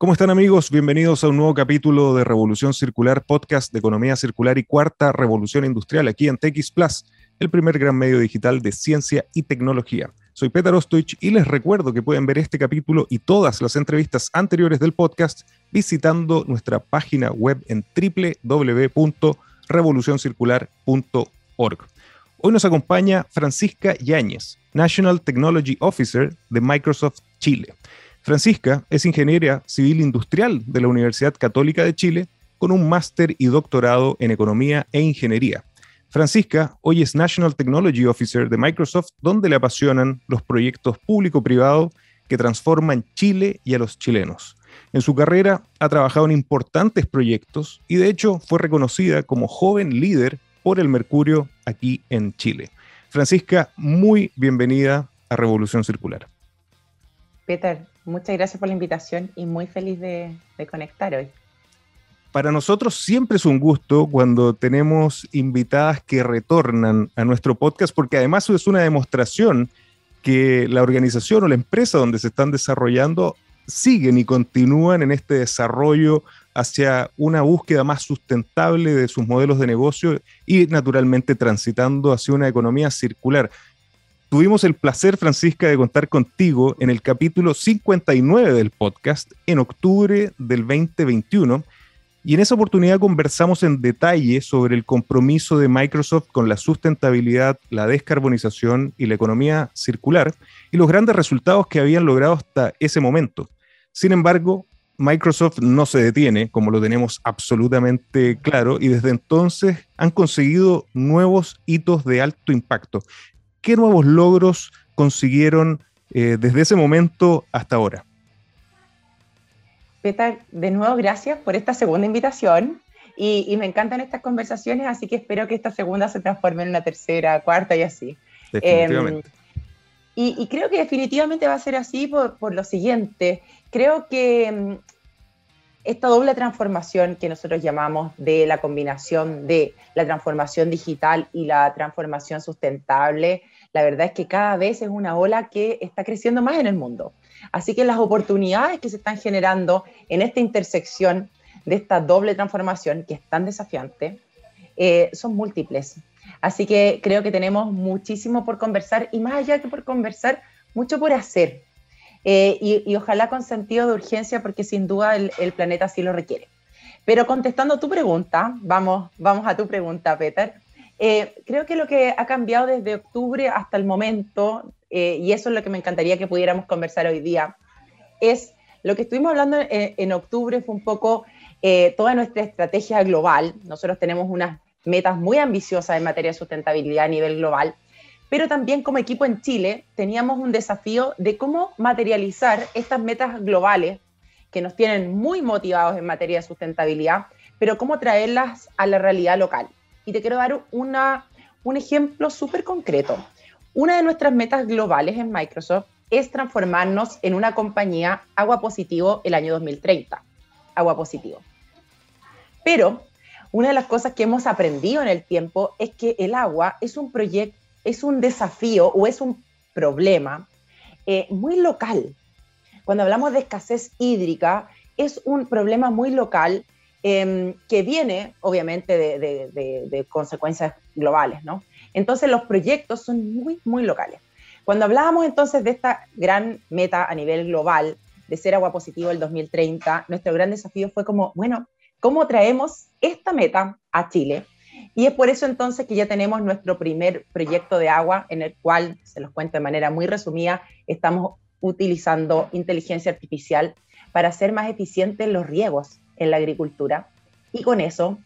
¿Cómo están amigos? Bienvenidos a un nuevo capítulo de Revolución Circular, podcast de economía circular y cuarta revolución industrial aquí en TX Plus, el primer gran medio digital de ciencia y tecnología. Soy Peter Ostoich y les recuerdo que pueden ver este capítulo y todas las entrevistas anteriores del podcast visitando nuestra página web en www.revolucioncircular.org. Hoy nos acompaña Francisca Yáñez, National Technology Officer de Microsoft Chile. Francisca es ingeniera civil industrial de la Universidad Católica de Chile con un máster y doctorado en economía e ingeniería. Francisca hoy es National Technology Officer de Microsoft, donde le apasionan los proyectos público-privado que transforman Chile y a los chilenos. En su carrera ha trabajado en importantes proyectos y de hecho fue reconocida como joven líder por el Mercurio aquí en Chile. Francisca, muy bienvenida a Revolución Circular. Peter, muchas gracias por la invitación y muy feliz de, conectar hoy. Para nosotros siempre es un gusto cuando tenemos invitadas que retornan a nuestro podcast, porque además es una demostración que la organización o la empresa donde se están desarrollando siguen y continúan en este desarrollo hacia una búsqueda más sustentable de sus modelos de negocio y naturalmente transitando hacia una economía circular. Tuvimos el placer, Francisca, de contar contigo en el capítulo 59 del podcast en octubre del 2021. Y en esa oportunidad conversamos en detalle sobre el compromiso de Microsoft con la sustentabilidad, la descarbonización y la economía circular y los grandes resultados que habían logrado hasta ese momento. Sin embargo, Microsoft no se detiene, como lo tenemos absolutamente claro, y desde entonces han conseguido nuevos hitos de alto impacto. ¿Qué nuevos logros consiguieron eh, desde ese momento hasta ahora? Peter, de nuevo gracias por esta segunda invitación y, me encantan estas conversaciones, así que espero que esta segunda se transforme en una tercera, cuarta y así. Definitivamente. Em, y, creo que definitivamente va a ser así por, por lo siguiente. Creo que em, esta doble transformación que nosotros llamamos de la combinación de la transformación digital y la transformación sustentable, la verdad es que cada vez es una ola que está creciendo más en el mundo. Así que las oportunidades que se están generando en esta intersección de esta doble transformación, que es tan desafiante, eh, son múltiples. Así que creo que tenemos muchísimo por conversar y más allá que por conversar, mucho por hacer. Eh, y, ojalá con sentido de urgencia, porque sin duda el, planeta sí lo requiere. Pero contestando tu pregunta, vamos, vamos a tu pregunta, Peter. Eh, creo que lo que ha cambiado desde octubre hasta el momento, eh, y eso es lo que me encantaría que pudiéramos conversar hoy día, es lo que estuvimos hablando en, octubre fue un poco toda nuestra estrategia global. Nosotros tenemos unas metas muy ambiciosas en materia de sustentabilidad a nivel global pero también como equipo en Chile teníamos un desafío de cómo materializar estas metas globales que nos tienen muy motivados en materia de sustentabilidad, pero cómo traerlas a la realidad local. Y te quiero dar una, un ejemplo súper concreto. Una de nuestras metas globales en Microsoft es transformarnos en una compañía agua positivo el año 2030. Agua positivo. Pero una de las cosas que hemos aprendido en el tiempo es que el agua es un proyecto es un desafío o es un problema eh, muy local. Cuando hablamos de escasez hídrica, es un problema muy local em, que viene, obviamente, de, consecuencias globales, ¿no? Entonces, los proyectos son muy, muy locales. Cuando hablábamos entonces de esta gran meta a nivel global de ser agua positivo el 2030, nuestro gran desafío fue como, bueno, ¿cómo traemos esta meta a Chile? Y es por eso entonces que ya tenemos nuestro primer proyecto de agua en el cual, se los cuento de manera muy resumida, estamos utilizando inteligencia artificial para hacer más eficientes los riegos en la agricultura y con eso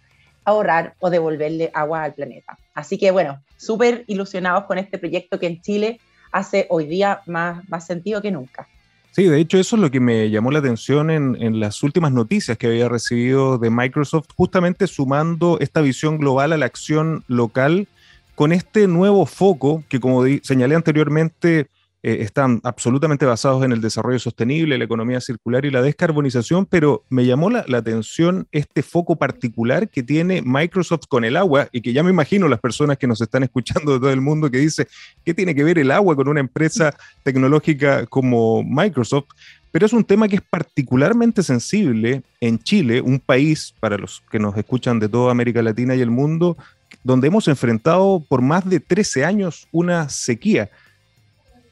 ahorrar o devolverle agua al planeta. Así que bueno, súper ilusionados con este proyecto que en Chile hace hoy día más, más sentido que nunca. Sí, de hecho eso es lo que me llamó la atención en, las últimas noticias que había recibido de Microsoft, justamente sumando esta visión global a la acción local con este nuevo foco que, como señalé anteriormente, eh, están absolutamente basados en el desarrollo sostenible, la economía circular y la descarbonización, pero me llamó la, atención este foco particular que tiene Microsoft con el agua y que ya me imagino las personas que nos están escuchando de todo el mundo que dice, ¿qué tiene que ver el agua con una empresa tecnológica como Microsoft? pero es un tema que es particularmente sensible en Chile, un país, para los que nos escuchan de toda América Latina y el mundo, donde hemos enfrentado por más de 13 años una sequía.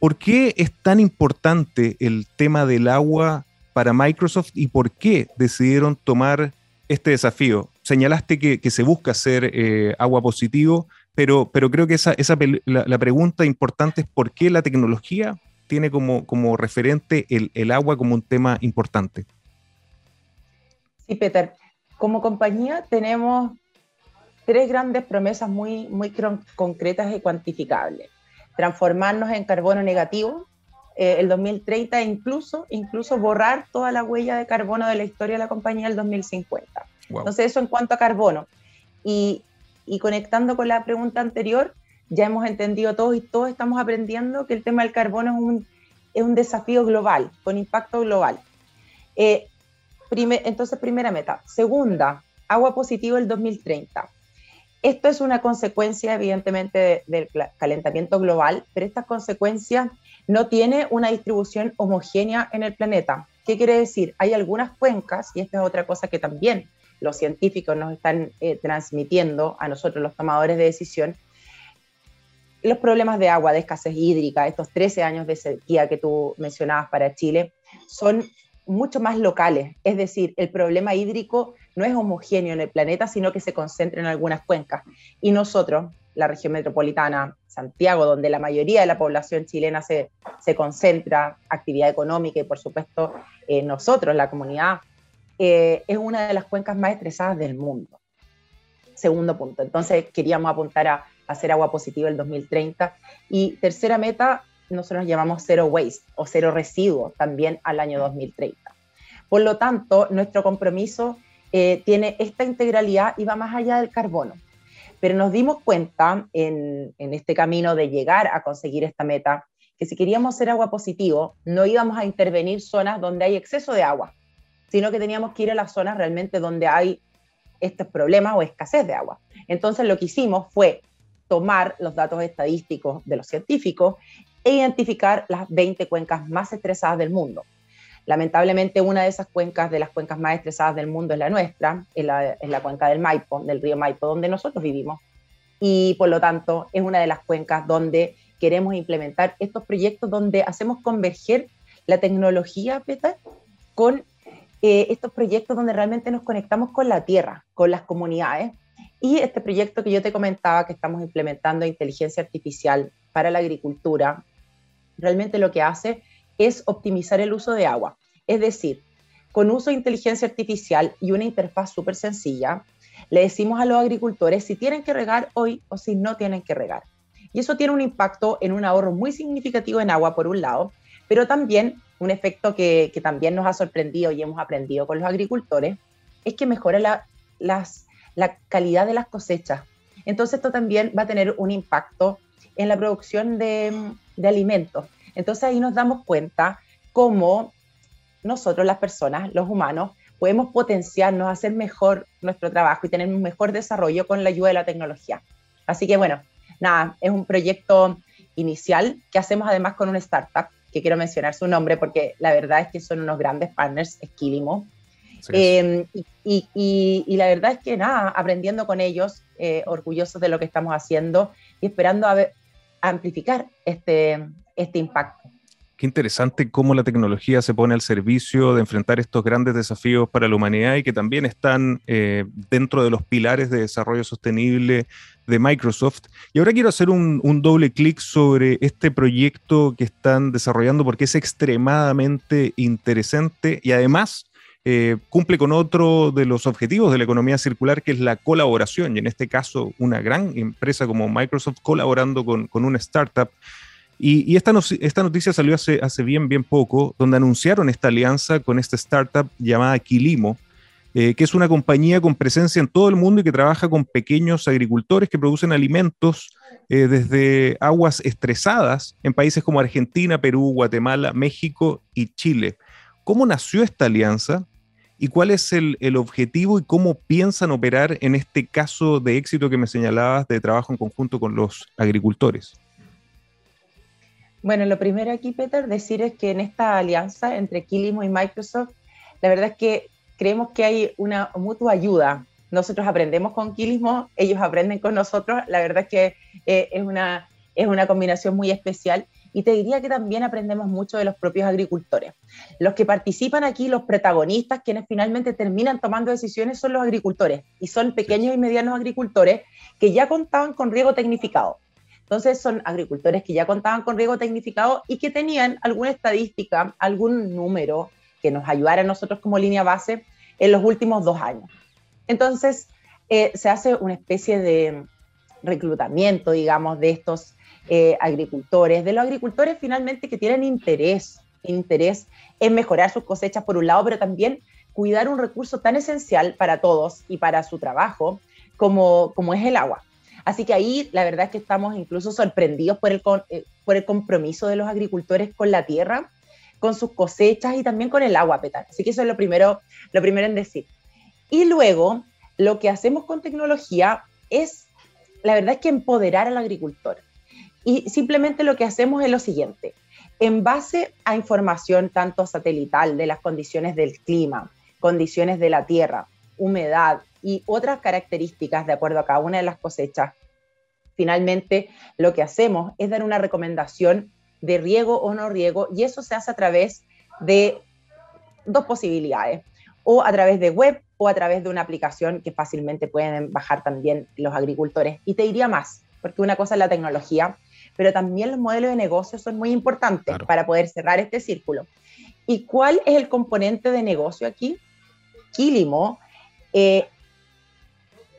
¿Por qué es tan importante el tema del agua para Microsoft y por qué decidieron tomar este desafío? Señalaste que, se busca hacer eh, agua positivo, pero, pero creo que esa, esa la, pregunta importante es por qué la tecnología tiene como, como referente el, el agua como un tema importante. Sí, Peter. Como compañía tenemos tres grandes promesas muy, muy concretas y cuantificables transformarnos en carbono negativo eh, el 2030 e incluso, incluso borrar toda la huella de carbono de la historia de la compañía el 2050. Entonces eso en cuanto a carbono. Y, y conectando con la pregunta anterior, ya hemos entendido todos y todos estamos aprendiendo que el tema del carbono es un, es un desafío global, con impacto global. Eh, entonces, primera meta. Segunda, agua positiva el 2030. Esto es una consecuencia, evidentemente, del calentamiento global, pero esta consecuencia no tiene una distribución homogénea en el planeta. ¿Qué quiere decir? Hay algunas cuencas, y esta es otra cosa que también los científicos nos están eh, transmitiendo a nosotros, los tomadores de decisión, los problemas de agua, de escasez hídrica, estos 13 años de sequía que tú mencionabas para Chile, son mucho más locales. Es decir, el problema hídrico no es homogéneo en el planeta, sino que se concentra en algunas cuencas. Y nosotros, la región metropolitana, Santiago, donde la mayoría de la población chilena se, se concentra, actividad económica y por supuesto eh, nosotros, la comunidad, eh, es una de las cuencas más estresadas del mundo. Segundo punto. Entonces queríamos apuntar a, hacer agua positiva el 2030. Y tercera meta, nosotros llamamos cero waste o cero residuos también al año 2030. Por lo tanto, nuestro compromiso eh, tiene esta integralidad y va más allá del carbono. Pero nos dimos cuenta en, en este camino de llegar a conseguir esta meta que si queríamos ser agua positivo, no íbamos a intervenir zonas donde hay exceso de agua, sino que teníamos que ir a las zonas realmente donde hay estos problemas o escasez de agua. Entonces lo que hicimos fue tomar los datos estadísticos de los científicos e identificar las 20 cuencas más estresadas del mundo. Lamentablemente, una de esas cuencas, de las cuencas más estresadas del mundo, es la nuestra, es la, cuenca del Maipo, del río Maipo, donde nosotros vivimos. Y por lo tanto, es una de las cuencas donde queremos implementar estos proyectos donde hacemos converger la tecnología, Peter, con eh, estos proyectos donde realmente nos conectamos con la tierra, con las comunidades. Y este proyecto que yo te comentaba, que estamos implementando inteligencia artificial para la agricultura, realmente lo que hace es optimizar el uso de agua. Es decir, con uso de inteligencia artificial y una interfaz súper sencilla, le decimos a los agricultores si tienen que regar hoy o si no tienen que regar. Y eso tiene un impacto en un ahorro muy significativo en agua, por un lado, pero también un efecto que, también nos ha sorprendido y hemos aprendido con los agricultores, es que mejora la, la calidad de las cosechas. Entonces esto también va a tener un impacto en la producción de, de alimentos. Entonces ahí nos damos cuenta cómo nosotros, las personas, los humanos, podemos potenciarnos, hacer mejor nuestro trabajo y tener un mejor desarrollo con la ayuda de la tecnología. Así que bueno, nada, es un proyecto inicial que hacemos además con una startup, que quiero mencionar su nombre porque la verdad es que son unos grandes partners, Esquilimo. Em, y, la verdad es que nada, aprendiendo con ellos, eh, orgullosos de lo que estamos haciendo y esperando a ver, amplificar este, este impacto. Qué interesante cómo la tecnología se pone al servicio de enfrentar estos grandes desafíos para la humanidad y que también están eh, dentro de los pilares de desarrollo sostenible de Microsoft. Y ahora quiero hacer un, un doble clic sobre este proyecto que están desarrollando porque es extremadamente interesante y además eh, cumple con otro de los objetivos de la economía circular, que es la colaboración, y en este caso una gran empresa como Microsoft colaborando con, con una startup. Y, esta, esta, noticia salió hace, hace, bien, bien poco, donde anunciaron esta alianza con esta startup llamada Quilimo, eh, que es una compañía con presencia en todo el mundo y que trabaja con pequeños agricultores que producen alimentos eh, desde aguas estresadas en países como Argentina, Perú, Guatemala, México y Chile. ¿Cómo nació esta alianza? ¿Y cuál es el, objetivo y cómo piensan operar en este caso de éxito que me señalabas de trabajo en conjunto con los agricultores? Bueno, lo primero aquí, Peter, decir es que en esta alianza entre Quilimo y Microsoft, la verdad es que creemos que hay una mutua ayuda. Nosotros aprendemos con Quilimo, ellos aprenden con nosotros. La verdad es que eh, es, una, es una combinación muy especial y te diría que también aprendemos mucho de los propios agricultores. Los que participan aquí, los protagonistas, quienes finalmente terminan tomando decisiones, son los agricultores y son pequeños y medianos agricultores que ya contaban con riego tecnificado. Entonces son agricultores que ya contaban con riego tecnificado y que tenían alguna estadística, algún número que nos ayudara a nosotros como línea base en los últimos dos años. Entonces eh, se hace una especie de reclutamiento, digamos, de estos eh, agricultores, de los agricultores finalmente que tienen interés, interés en mejorar sus cosechas por un lado, pero también cuidar un recurso tan esencial para todos y para su trabajo como, como es el agua. Así que ahí la verdad es que estamos incluso sorprendidos por el, eh, por el compromiso de los agricultores con la tierra, con sus cosechas y también con el agua, Petar. Así que eso es lo primero, lo primero en decir. Y luego, lo que hacemos con tecnología es, la verdad es que empoderar al agricultor. Y simplemente lo que hacemos es lo siguiente. En base a información tanto satelital de las condiciones del clima, condiciones de la tierra, humedad y otras características de acuerdo a cada una de las cosechas, finalmente lo que hacemos es dar una recomendación de riego o no riego y eso se hace a través de dos posibilidades, o a través de web o a través de una aplicación que fácilmente pueden bajar también los agricultores. Y te diría más, porque una cosa es la tecnología pero también los modelos de negocio son muy importantes para poder cerrar este círculo. ¿Y cuál es el componente de negocio aquí? Quilimo eh,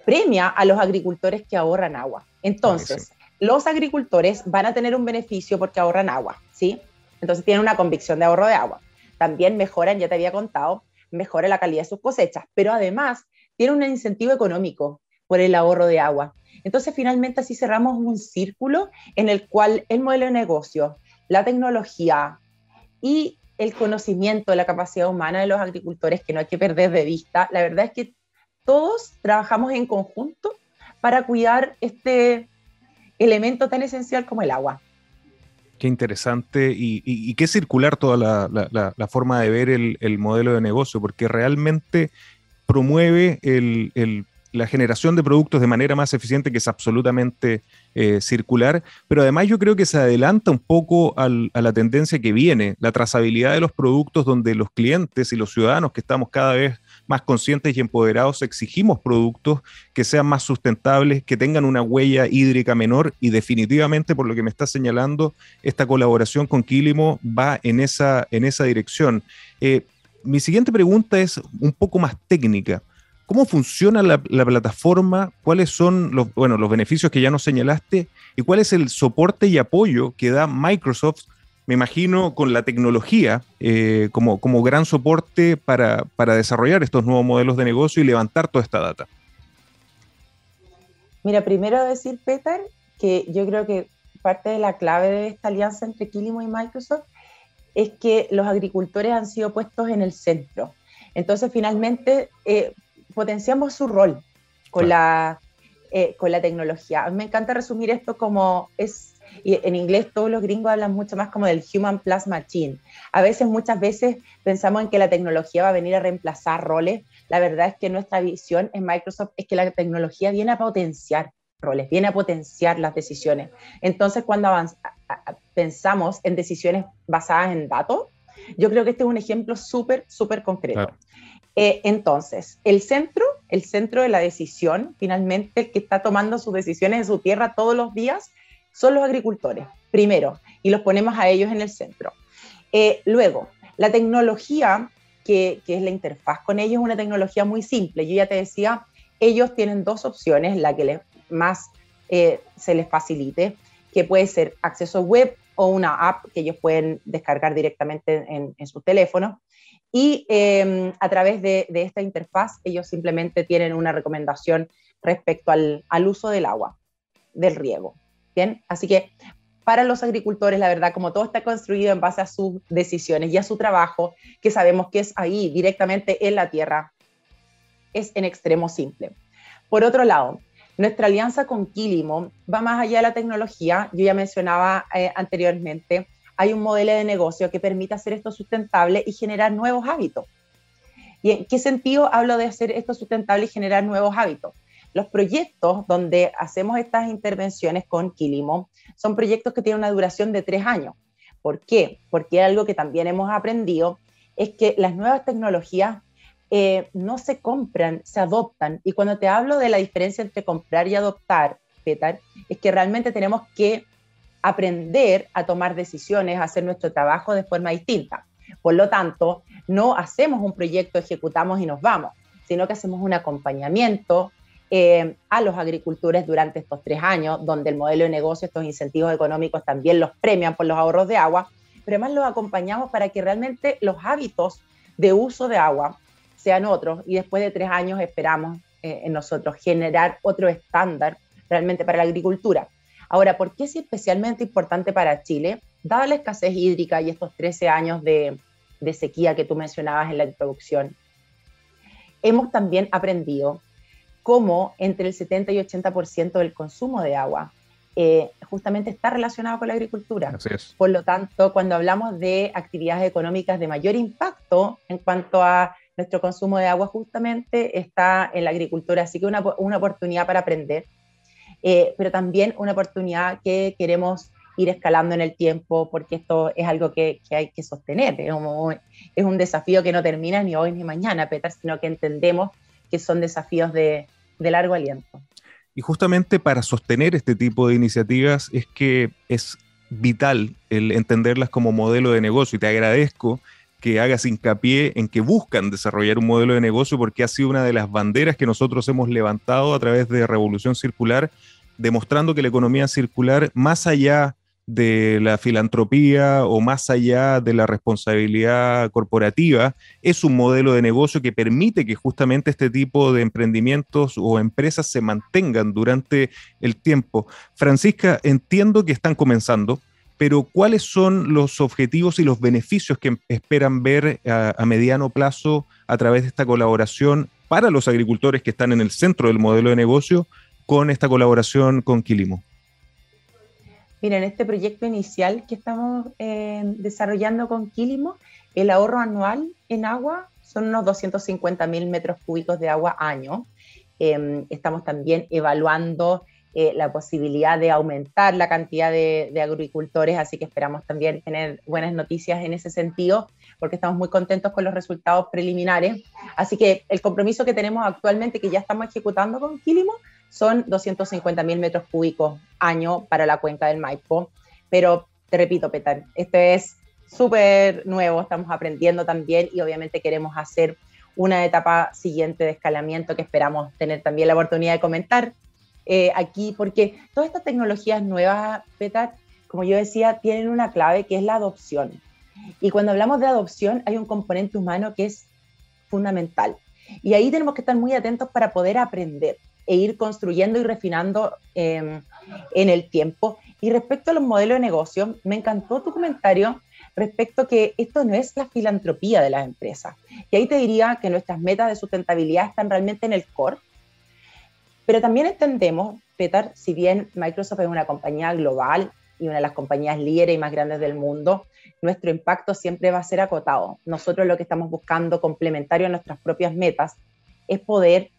premia a los agricultores que ahorran agua. Entonces, los agricultores van a tener un beneficio porque ahorran agua, ¿sí? Entonces tienen una convicción de ahorro de agua. También mejoran, ya te había contado, mejora la calidad de sus cosechas, pero además tiene un incentivo económico por el ahorro de agua. Entonces, finalmente así cerramos un círculo en el cual el modelo de negocio, la tecnología y el conocimiento, la capacidad humana de los agricultores, que no hay que perder de vista, la verdad es que todos trabajamos en conjunto para cuidar este elemento tan esencial como el agua. Qué interesante y, qué circular toda la, forma de ver el, modelo de negocio, porque realmente promueve la generación de productos de manera más eficiente, que es absolutamente eh, circular, pero además yo creo que se adelanta un poco a la tendencia que viene, la trazabilidad de los productos donde los clientes y los ciudadanos que estamos cada vez más conscientes y empoderados exigimos productos que sean más sustentables, que tengan una huella hídrica menor y definitivamente por lo que me está señalando, esta colaboración con Quilimo va en esa, en esa dirección. Eh, mi siguiente pregunta es un poco más técnica. ¿Cómo funciona la, plataforma? ¿Cuáles son los, bueno, los beneficios que ya nos señalaste? ¿Y cuál es el soporte y apoyo que da Microsoft, me imagino, con la tecnología eh, como, como gran soporte para, para desarrollar estos nuevos modelos de negocio y levantar toda esta data? Mira, primero decir, Peter, que yo creo que parte de la clave de esta alianza entre Quilimo y Microsoft es que los agricultores han sido puestos en el centro. Entonces, finalmente, eh, potenciamos su rol con, la, eh, con la tecnología. Me encanta resumir esto como es, y en inglés todos los gringos hablan mucho más como del human plus machine. A veces, muchas veces pensamos en que la tecnología va a venir a reemplazar roles. La verdad es que nuestra visión en Microsoft es que la tecnología viene a potenciar roles, viene a potenciar las decisiones. Entonces, cuando pensamos en decisiones basadas en datos, yo creo que este es un ejemplo súper, súper concreto. Eh, entonces, el centro, el centro de la decisión, finalmente, el que está tomando sus decisiones en su tierra todos los días, son los agricultores, primero, y los ponemos a ellos en el centro. Eh, luego, la tecnología, que, es la interfaz con ellos, es una tecnología muy simple. Yo ya te decía, ellos tienen dos opciones, la que les, más eh, se les facilite, que puede ser acceso web o una app que ellos pueden descargar directamente en, en su teléfono. Y em, a través de, esta interfaz ellos simplemente tienen una recomendación respecto al, uso del agua, del riego. Bien, así que para los agricultores, la verdad, como todo está construido en base a sus decisiones y a su trabajo, que sabemos que es ahí, directamente en la tierra, es en extremo simple. Por otro lado, nuestra alianza con Quilimo va más allá de la tecnología. Yo ya mencionaba eh, anteriormente hay un modelo de negocio que permita hacer esto sustentable y generar nuevos hábitos. ¿Y en qué sentido hablo de hacer esto sustentable y generar nuevos hábitos? Los proyectos donde hacemos estas intervenciones con Quilimo son proyectos que tienen una duración de tres años. ¿Por qué? Porque algo que también hemos aprendido es que las nuevas tecnologías eh, no se compran, se adoptan. Y cuando te hablo de la diferencia entre comprar y adoptar, Petar, es que realmente tenemos que aprender a tomar decisiones, a hacer nuestro trabajo de forma distinta. Por lo tanto, no hacemos un proyecto, ejecutamos y nos vamos, sino que hacemos un acompañamiento eh, a los agricultores durante estos tres años, donde el modelo de negocio, estos incentivos económicos también los premian por los ahorros de agua, pero además los acompañamos para que realmente los hábitos de uso de agua sean otros y después de tres años esperamos eh, en nosotros generar otro estándar realmente para la agricultura. Ahora, ¿por qué es especialmente importante para Chile? Dada la escasez hídrica y estos 13 años de, de sequía que tú mencionabas en la introducción, hemos también aprendido cómo entre el 70 y 80% del consumo de agua eh, justamente está relacionado con la agricultura. Por lo tanto, cuando hablamos de actividades económicas de mayor impacto en cuanto a nuestro consumo de agua justamente está en la agricultura, así que una, una oportunidad para aprender, eh, pero también una oportunidad que queremos ir escalando en el tiempo porque esto es algo que, que hay que sostener, es un, es un, desafío que no termina ni hoy ni mañana, Peter, sino que entendemos que son desafíos de, de largo aliento. Y justamente para sostener este tipo de iniciativas es que es vital el entenderlas como modelo de negocio y te agradezco que hagas hincapié en que buscan desarrollar un modelo de negocio porque ha sido una de las banderas que nosotros hemos levantado a través de Revolución Circular, demostrando que la economía circular, más allá de la filantropía o más allá de la responsabilidad corporativa, es un modelo de negocio que permite que justamente este tipo de emprendimientos o empresas se mantengan durante el tiempo. Francisca, entiendo que están comenzando, pero ¿cuáles son los objetivos y los beneficios que esperan ver a, mediano plazo a través de esta colaboración para los agricultores que están en el centro del modelo de negocio con esta colaboración con Quilimo? Mira, en este proyecto inicial que estamos eh, desarrollando con Quilimo, el ahorro anual en agua son unos 250 mil metros cúbicos de agua año. Em, estamos también evaluando eh, la posibilidad de aumentar la cantidad de, agricultores, así que esperamos también tener buenas noticias en ese sentido, porque estamos muy contentos con los resultados preliminares. Así que el compromiso que tenemos actualmente, que ya estamos ejecutando con Quilimo, son 250 mil metros cúbicos año para la cuenca del Maipo. Pero te repito, Petar, esto es súper nuevo, estamos aprendiendo también y obviamente queremos hacer una etapa siguiente de escalamiento que esperamos tener también la oportunidad de comentar eh, aquí, porque todas estas tecnologías nuevas, Petar, como yo decía, tienen una clave que es la adopción. Y cuando hablamos de adopción, hay un componente humano que es fundamental. Y ahí tenemos que estar muy atentos para poder aprender e ir construyendo y refinando em, en el tiempo. Y respecto a los modelos de negocio, me encantó tu comentario respecto a que esto no es la filantropía de las empresas. Y ahí te diría que nuestras metas de sustentabilidad están realmente en el core pero también entendemos, Peter, si bien Microsoft es una compañía global y una de las compañías líderes y más grandes del mundo, nuestro impacto siempre va a ser acotado. Nosotros lo que estamos buscando, complementario a nuestras propias metas, es poder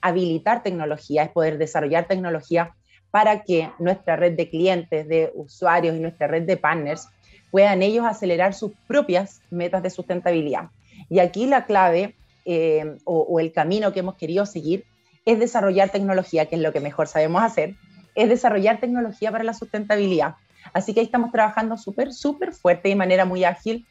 habilitar tecnología, es poder desarrollar tecnología para que nuestra red de clientes, de usuarios y nuestra red de partners puedan ellos acelerar sus propias metas de sustentabilidad. Y aquí la clave eh, o, o el camino que hemos querido seguir es desarrollar tecnología, que es lo que mejor sabemos hacer, es desarrollar tecnología para la sustentabilidad. Así que ahí estamos trabajando súper, súper fuerte y de manera muy ágil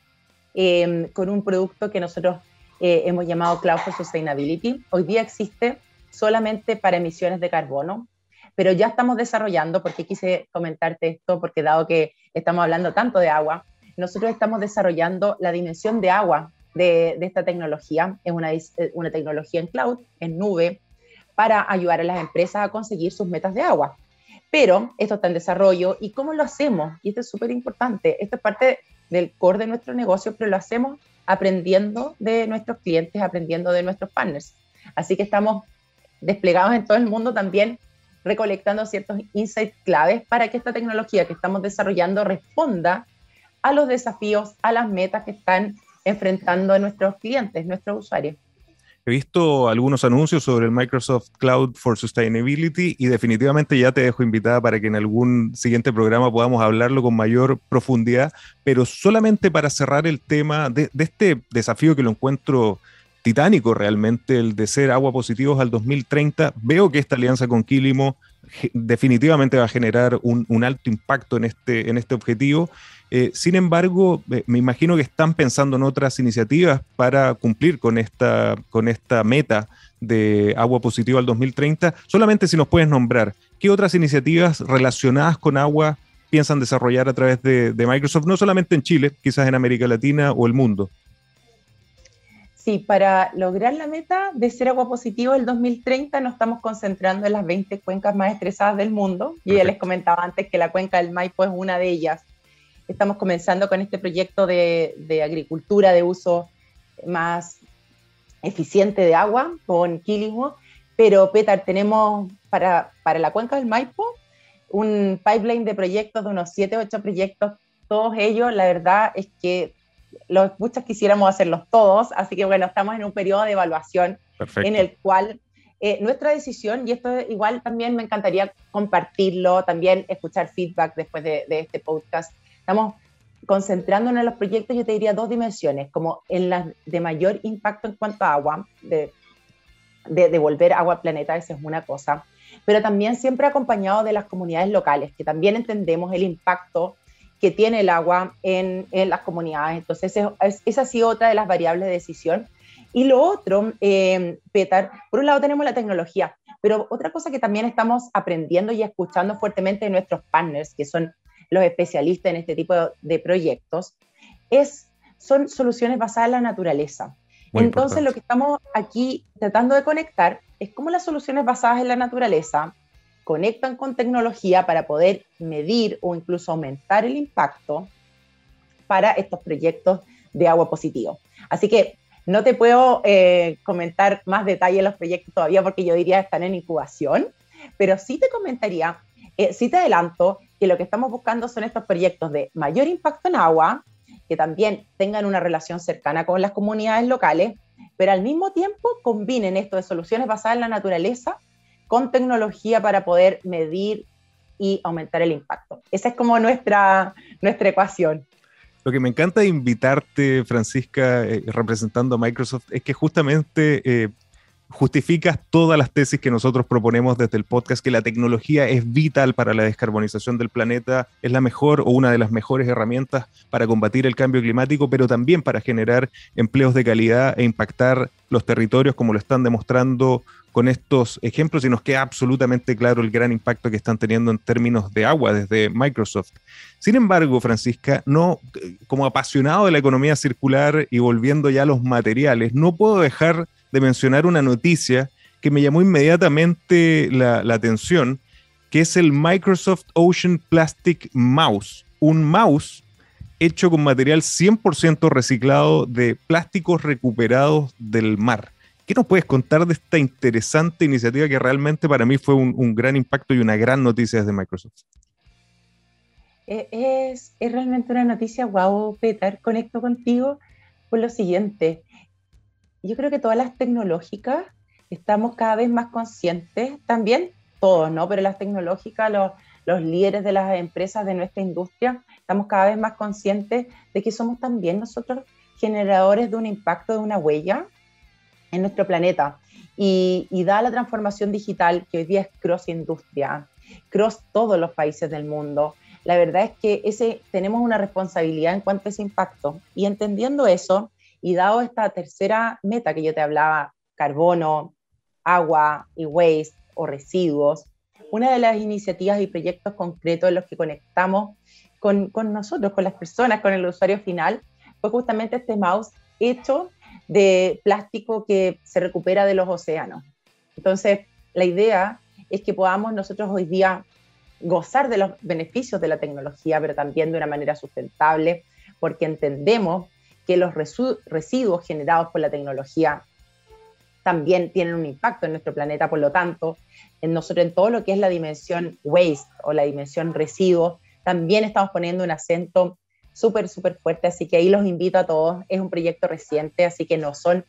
em, con un producto que nosotros eh, hemos llamado Cloud for Sustainability. Hoy día existe solamente para emisiones de carbono, pero ya estamos desarrollando, porque quise comentarte esto, porque dado que estamos hablando tanto de agua, nosotros estamos desarrollando la dimensión de agua de, de esta tecnología. Es una, una tecnología en cloud, en nube, para ayudar a las empresas a conseguir sus metas de agua. Pero esto está en desarrollo y cómo lo hacemos, y esto es súper importante, esto es parte del core de nuestro negocio, pero lo hacemos aprendiendo de nuestros clientes, aprendiendo de nuestros partners. Así que estamos desplegados en todo el mundo también recolectando ciertos insights claves para que esta tecnología que estamos desarrollando responda a los desafíos, a las metas que están enfrentando nuestros clientes, nuestros usuarios. He visto algunos anuncios sobre el Microsoft Cloud for Sustainability y definitivamente ya te dejo invitada para que en algún siguiente programa podamos hablarlo con mayor profundidad, pero solamente para cerrar el tema de, este desafío que lo encuentro titánico realmente, el de ser agua positivos al 2030, veo que esta alianza con Quilimo definitivamente va a generar un, alto impacto en este, en este objetivo. Eh, sin embargo, eh, me imagino que están pensando en otras iniciativas para cumplir con esta, con esta meta de agua positiva al 2030. Solamente si nos puedes nombrar, ¿qué otras iniciativas relacionadas con agua piensan desarrollar a través de Microsoft, no solamente en Chile, quizás en América Latina o el mundo? Sí, para lograr la meta de ser agua positivo el 2030 nos estamos concentrando en las 20 cuencas más estresadas del mundo. Y ya les comentaba antes que la cuenca del Maipo es una de ellas. Estamos comenzando con este proyecto de, de agricultura de uso más eficiente de agua con Quilimo, pero Petar, tenemos para, para la cuenca del Maipo un pipeline de proyectos de unos 7, 8 proyectos, todos ellos, la verdad es que los, muchas quisiéramos hacerlos todos, así que bueno, estamos en un periodo de evaluación en el cual eh, nuestra decisión, y esto igual también me encantaría compartirlo, también escuchar feedback después de, este podcast, estamos concentrándonos en los proyectos, yo te diría dos dimensiones, como en las de mayor impacto en cuanto a agua, de, de devolver agua al planeta, esa es una cosa, pero también siempre acompañado de las comunidades locales, que también entendemos el impacto que tiene el agua en, en las comunidades. Entonces, es, esa ha sido otra de las variables de decisión. Y lo otro, eh, Petar, por un lado tenemos la tecnología, pero otra cosa que también estamos aprendiendo y escuchando fuertemente de nuestros partners, que son los especialistas en este tipo de, proyectos, es, son soluciones basadas en la naturaleza. Entonces, lo que estamos aquí tratando de conectar es cómo las soluciones basadas en la naturaleza conectan con tecnología para poder medir o incluso aumentar el impacto para estos proyectos de agua positivo. Así que no te puedo eh, comentar más detalles en los proyectos todavía porque yo diría están en incubación, pero sí te comentaría, eh, sí te adelanto que lo que estamos buscando son estos proyectos de mayor impacto en agua, que también tengan una relación cercana con las comunidades locales, pero al mismo tiempo combinen esto de soluciones basadas en la naturaleza con tecnología para poder medir y aumentar el impacto. Esa es como nuestra, nuestra ecuación. Lo que me encanta invitarte, Francisca, eh, representando a Microsoft, es que justamente eh, justificas todas las tesis que nosotros proponemos desde el podcast, que la tecnología es vital para la descarbonización del planeta, es la mejor o una de las mejores herramientas para combatir el cambio climático, pero también para generar empleos de calidad e impactar los territorios como lo están demostrando con estos ejemplos y nos queda absolutamente claro el gran impacto que están teniendo en términos de agua desde Microsoft. Sin embargo, Francisca, no, como apasionado de la economía circular y volviendo ya a los materiales, no puedo dejar de mencionar una noticia que me llamó inmediatamente la, la atención, que es el Microsoft Ocean Plastic Mouse, un mouse hecho con material 100% reciclado de plásticos recuperados del mar. ¿Qué nos puedes contar de esta interesante iniciativa que realmente para mí fue un, gran impacto y una gran noticia desde Microsoft? E, es, realmente una noticia, wow, Peter, conecto contigo por lo siguiente. Yo creo que todas las tecnológicas estamos cada vez más conscientes, también todos, ¿no? Pero las tecnológicas, los líderes de las empresas de nuestra industria, estamos cada vez más conscientes de que somos también nosotros generadores de un impacto, de una huella en nuestro planeta. Y, y da la transformación digital que hoy día es cross industria, cross todos los países del mundo. La verdad es que ese, tenemos una responsabilidad en cuanto a ese impacto. Y entendiendo eso, y dado esta tercera meta que yo te hablaba, carbono, agua y waste o residuos, una de las iniciativas y proyectos concretos en los que conectamos con, con nosotros, con las personas, con el usuario final, fue justamente este mouse hecho de plástico que se recupera de los océanos. Entonces, la idea es que podamos nosotros hoy día gozar de los beneficios de la tecnología, pero también de una manera sustentable, porque entendemos que los residuos generados por la tecnología también tienen un impacto en nuestro planeta, por lo tanto, en nosotros en todo lo que es la dimensión waste o la dimensión residuos, también estamos poniendo un acento súper, súper fuerte, así que ahí los invito a todos. Es un proyecto reciente, así que no son,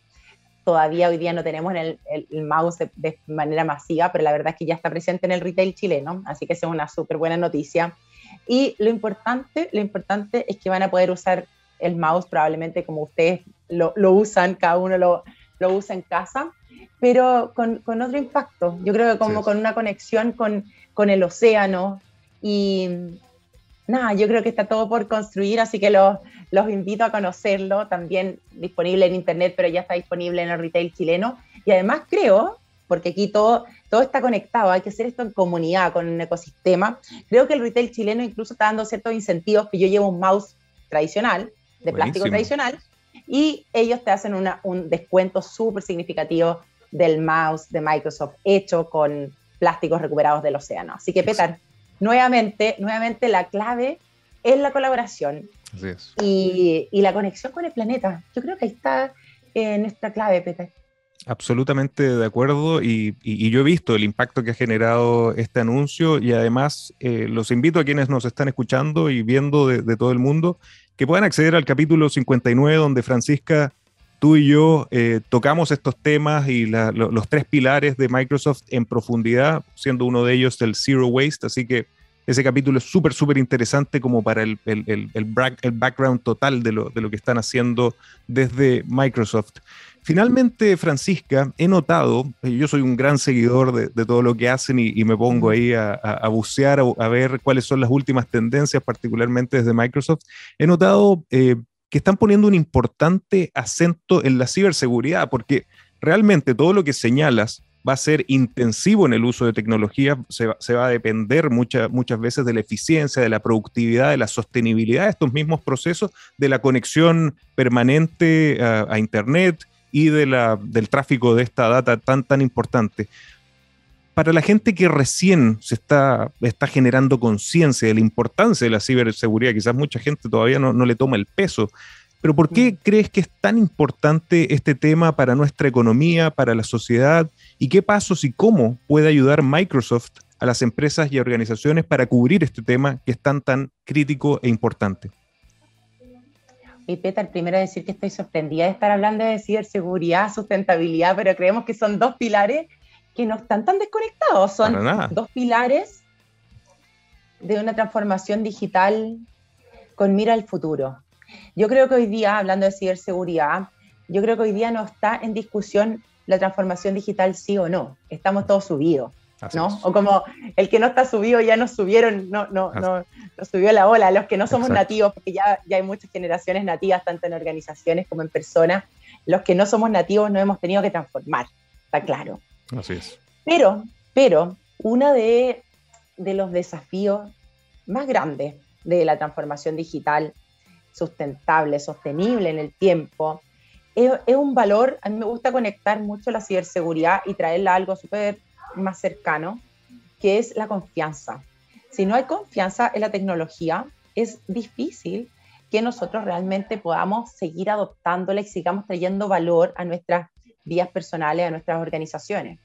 todavía hoy día no tenemos el, el, mouse de, manera masiva, pero la verdad es que ya está presente en el retail chileno, así que es una súper buena noticia. Y lo importante, lo importante es que van a poder usar el mouse probablemente como ustedes lo, lo usan, cada uno lo, lo, usa en casa, pero con, con, otro impacto. Yo creo que como con una conexión con, con el océano y nada, yo creo que está todo por construir, así que los, los invito a conocerlo, también disponible en internet, pero ya está disponible en el retail chileno. Y además creo, porque aquí todo, todo está conectado, hay que hacer esto en comunidad, con un ecosistema. Creo que el retail chileno incluso está dando ciertos incentivos, que yo llevo un mouse tradicional, de plástico tradicional, y ellos te hacen una, un descuento súper significativo del mouse de Microsoft hecho con plásticos recuperados del océano. Así que, Petar, nuevamente, nuevamente la clave es la colaboración y, y, la conexión con el planeta. Yo creo que ahí está eh, nuestra clave, Peter. Absolutamente de acuerdo y, y, yo he visto el impacto que ha generado este anuncio y además eh, los invito a quienes nos están escuchando y viendo de, de, todo el mundo que puedan acceder al capítulo 59 donde Francisca, tú y yo eh, tocamos estos temas y los tres pilares de Microsoft en profundidad, siendo uno de ellos el Zero Waste, así que ese capítulo es súper, súper interesante como para el, el, el, background total de lo, de lo que están haciendo desde Microsoft. Finalmente, Francisca, he notado, eh, yo soy un gran seguidor de, todo lo que hacen y, y me pongo ahí a, bucear, a, a, ver cuáles son las últimas tendencias, particularmente desde Microsoft. He notado eh, que están poniendo un importante acento en la ciberseguridad, porque realmente todo lo que señalas va a ser intensivo en el uso de tecnología, se va, se va a depender mucha, muchas veces de la eficiencia, de la productividad, de la sostenibilidad de estos mismos procesos, de la conexión permanente a, a Internet y de la, del tráfico de esta data tan, tan importante. Para la gente que recién se está, está generando conciencia de la importancia de la ciberseguridad, quizás mucha gente todavía no, no le toma el peso, pero ¿por qué crees que es tan importante este tema para nuestra economía, para la sociedad? ¿Y qué pasos y cómo puede ayudar Microsoft a las empresas y organizaciones para cubrir este tema que es tan, tan crítico e importante? Y Peter, primero decir que estoy sorprendida de estar hablando de ciberseguridad, sustentabilidad, pero creemos que son dos pilares que no están tan desconectados, son dos pilares de una transformación digital con mira al futuro. Yo creo que hoy día, hablando de ciberseguridad, yo creo que hoy día no está en discusión la transformación digital sí o no. Estamos todos subidos, ¿no? O como el que no está subido ya nos subieron, no, no, no, subió la ola. Los que no somos nativos, porque ya, ya hay muchas generaciones nativas, tanto en organizaciones como en personas, los que no somos nativos nos hemos tenido que transformar, está claro. Así es. Pero, pero, uno de, de los desafíos más grandes de la transformación digital sustentable, sostenible en el tiempo, es, es, un valor, a mí me gusta conectar mucho la ciberseguridad y traerla a algo súper más cercano, que es la confianza. Si no hay confianza en la tecnología, es difícil que nosotros realmente podamos seguir adoptándola y sigamos trayendo valor a nuestras vías personales, a nuestras organizaciones.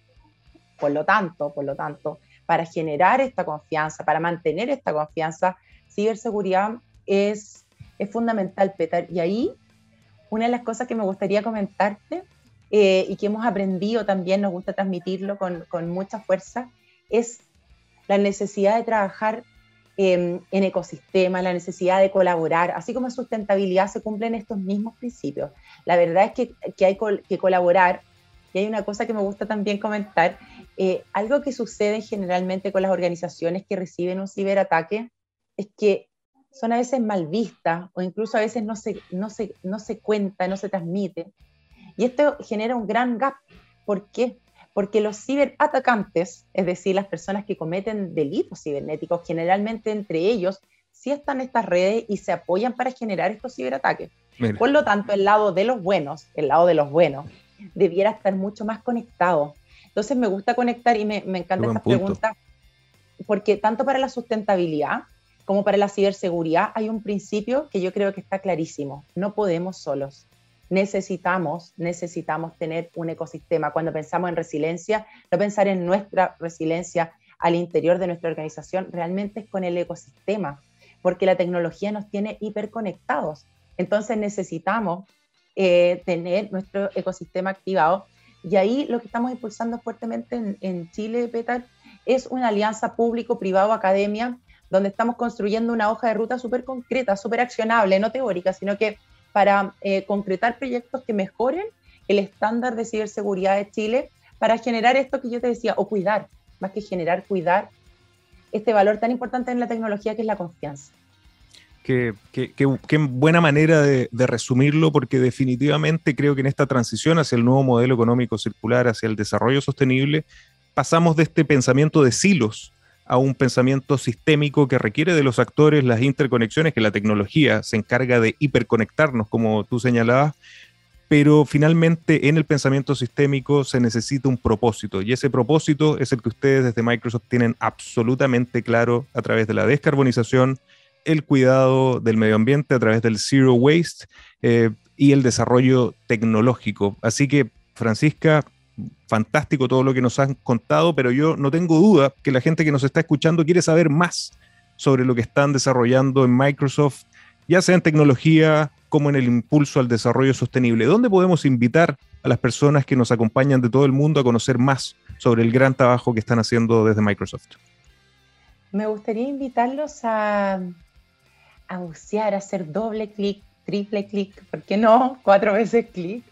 Por lo tanto, por lo tanto, para generar esta confianza, para mantener esta confianza, ciberseguridad es es fundamental, Peter. Y ahí, una de las cosas que me gustaría comentarte eh, y que hemos aprendido también, nos gusta transmitirlo con, con mucha fuerza, es la necesidad de trabajar eh, en ecosistema, la necesidad de colaborar, así como en sustentabilidad se cumplen estos mismos principios. La verdad es que, que hay que colaborar y hay una cosa que me gusta también comentar, eh, algo que sucede generalmente con las organizaciones que reciben un ciberataque es que son a veces mal vistas o incluso a veces no se, no se, no se cuenta, no se transmite. Y esto genera un gran gap. ¿Por qué? Porque los ciberatacantes, es decir, las personas que cometen delitos cibernéticos, generalmente entre ellos sí están estas redes y se apoyan para generar estos ciberataques. Mira. Por lo tanto, el lado de los buenos, el lado de los buenos, debiera estar mucho más conectado. Entonces me gusta conectar y me, me encanta esta pregunta, porque tanto para la sustentabilidad como para la ciberseguridad, hay un principio que yo creo que está clarísimo. No podemos solos. Necesitamos, necesitamos tener un ecosistema. Cuando pensamos en resiliencia, no pensar en nuestra resiliencia al interior de nuestra organización, realmente es con el ecosistema. porque la tecnología nos tiene hiperconectados. Entonces necesitamos eh, tener nuestro ecosistema activado. Y ahí lo que estamos impulsando fuertemente en, Chile, Petar, es una alianza público-privado-academia, donde estamos construyendo una hoja de ruta súper concreta, súper accionable, no teórica, sino que para eh, concretar proyectos que mejoren el estándar de ciberseguridad de Chile, para generar esto que yo te decía, o cuidar, más que generar, cuidar este valor tan importante en la tecnología que es la confianza. Qué, buena manera de, resumirlo, porque definitivamente creo que en esta transición hacia el nuevo modelo económico circular, hacia el desarrollo sostenible, pasamos de este pensamiento de silos a un pensamiento sistémico que requiere de los actores las interconexiones que la tecnología se encarga de hiperconectarnos, como tú señalabas, pero finalmente en el pensamiento sistémico se necesita un propósito y ese propósito es el que ustedes desde Microsoft tienen absolutamente claro a través de la descarbonización, el cuidado del medio ambiente a través del zero waste eh, y el desarrollo tecnológico. Así que, Francisca, fantástico todo lo que nos han contado, pero yo no tengo duda que la gente que nos está escuchando quiere saber más sobre lo que están desarrollando en Microsoft, ya sea en tecnología, como en el impulso al desarrollo sostenible. ¿Dónde podemos invitar a las personas que nos acompañan de todo el mundo a conocer más sobre el gran trabajo que están haciendo desde Microsoft? Me gustaría invitarlos a, a bucear, a hacer doble clic, triple clic, ¿por qué no? Cuatro veces clic.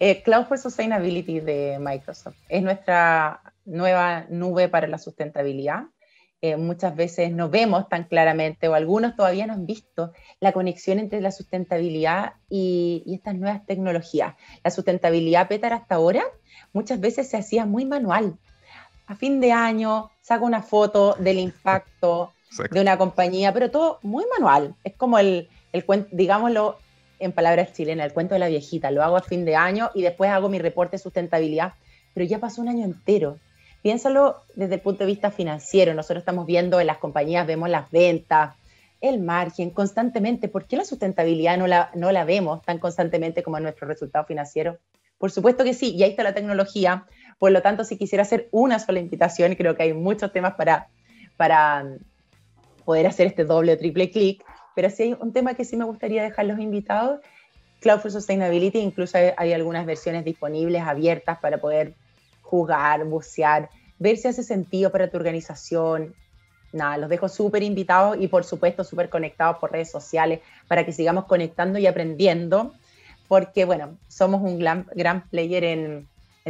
Eh, Cloud for Sustainability de Microsoft es nuestra nueva nube para la sustentabilidad. Eh, muchas veces no vemos tan claramente, o algunos todavía no han visto, la conexión entre la sustentabilidad y, estas nuevas tecnologías. La sustentabilidad, Petar, hasta ahora, muchas veces se hacía muy manual. A fin de año, saco una foto del impacto de una compañía, pero todo muy manual. Es como el, el digámoslo en palabras chilenas, el cuento de la viejita. Lo hago a fin de año y después hago mi reporte de sustentabilidad, pero ya pasó un año entero Piénsalo desde el punto de vista financiero. Nosotros estamos viendo en las compañías, vemos las ventas, el margen constantemente. ¿Por qué la sustentabilidad no la, no la vemos tan constantemente como en nuestro resultado financiero? Por supuesto que sí, y ahí está la tecnología. Por lo tanto, si quisiera hacer una sola invitación, creo que hay muchos temas para, para poder hacer este doble o triple clic, pero sí hay un tema que sí me gustaría dejar los invitados, Cloud for Sustainability, incluso hay algunas versiones disponibles, abiertas para poder jugar, bucear, ver si hace sentido para tu organización. Nada, los dejo súper invitados y por supuesto súper conectados por redes sociales para que sigamos conectando y aprendiendo, porque bueno, somos un gran, player en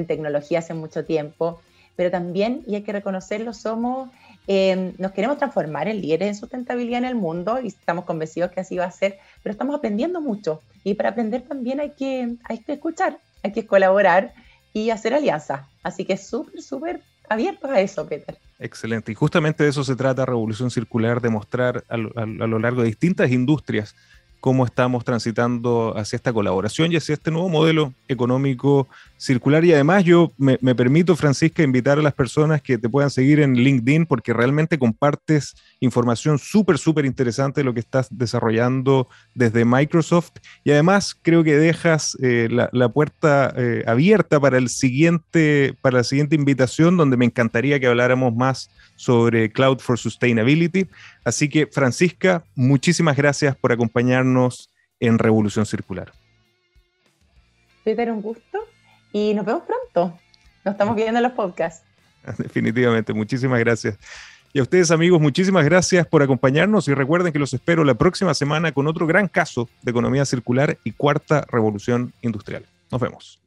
tecnología hace mucho tiempo, pero también, y hay que reconocerlo, somos, eh, nos queremos transformar en líderes en sustentabilidad en el mundo y estamos convencidos que así va a ser, pero estamos aprendiendo mucho y para aprender también hay que, hay que escuchar, hay que colaborar y hacer alianzas. Así que súper, súper abiertos a eso, Peter. Excelente. Y justamente de eso se trata Revolución Circular, de mostrar a lo largo de distintas industrias cómo estamos transitando hacia esta colaboración y hacia este nuevo modelo económico circular. Y además yo me, permito, Francisca, invitar a las personas que te puedan seguir en LinkedIn porque realmente compartes información súper, súper interesante de lo que estás desarrollando desde Microsoft. Y además creo que dejas eh, la, puerta eh, abierta para, el siguiente, para la siguiente invitación donde me encantaría que habláramos más sobre Cloud for Sustainability. Así que, Francisca, muchísimas gracias por acompañarnos en Revolución Circular. Peter, un gusto y nos vemos pronto. Nos estamos viendo en los podcasts. Definitivamente, muchísimas gracias. Y a ustedes amigos, muchísimas gracias por acompañarnos y recuerden que los espero la próxima semana con otro gran caso de economía circular y cuarta revolución industrial. Nos vemos.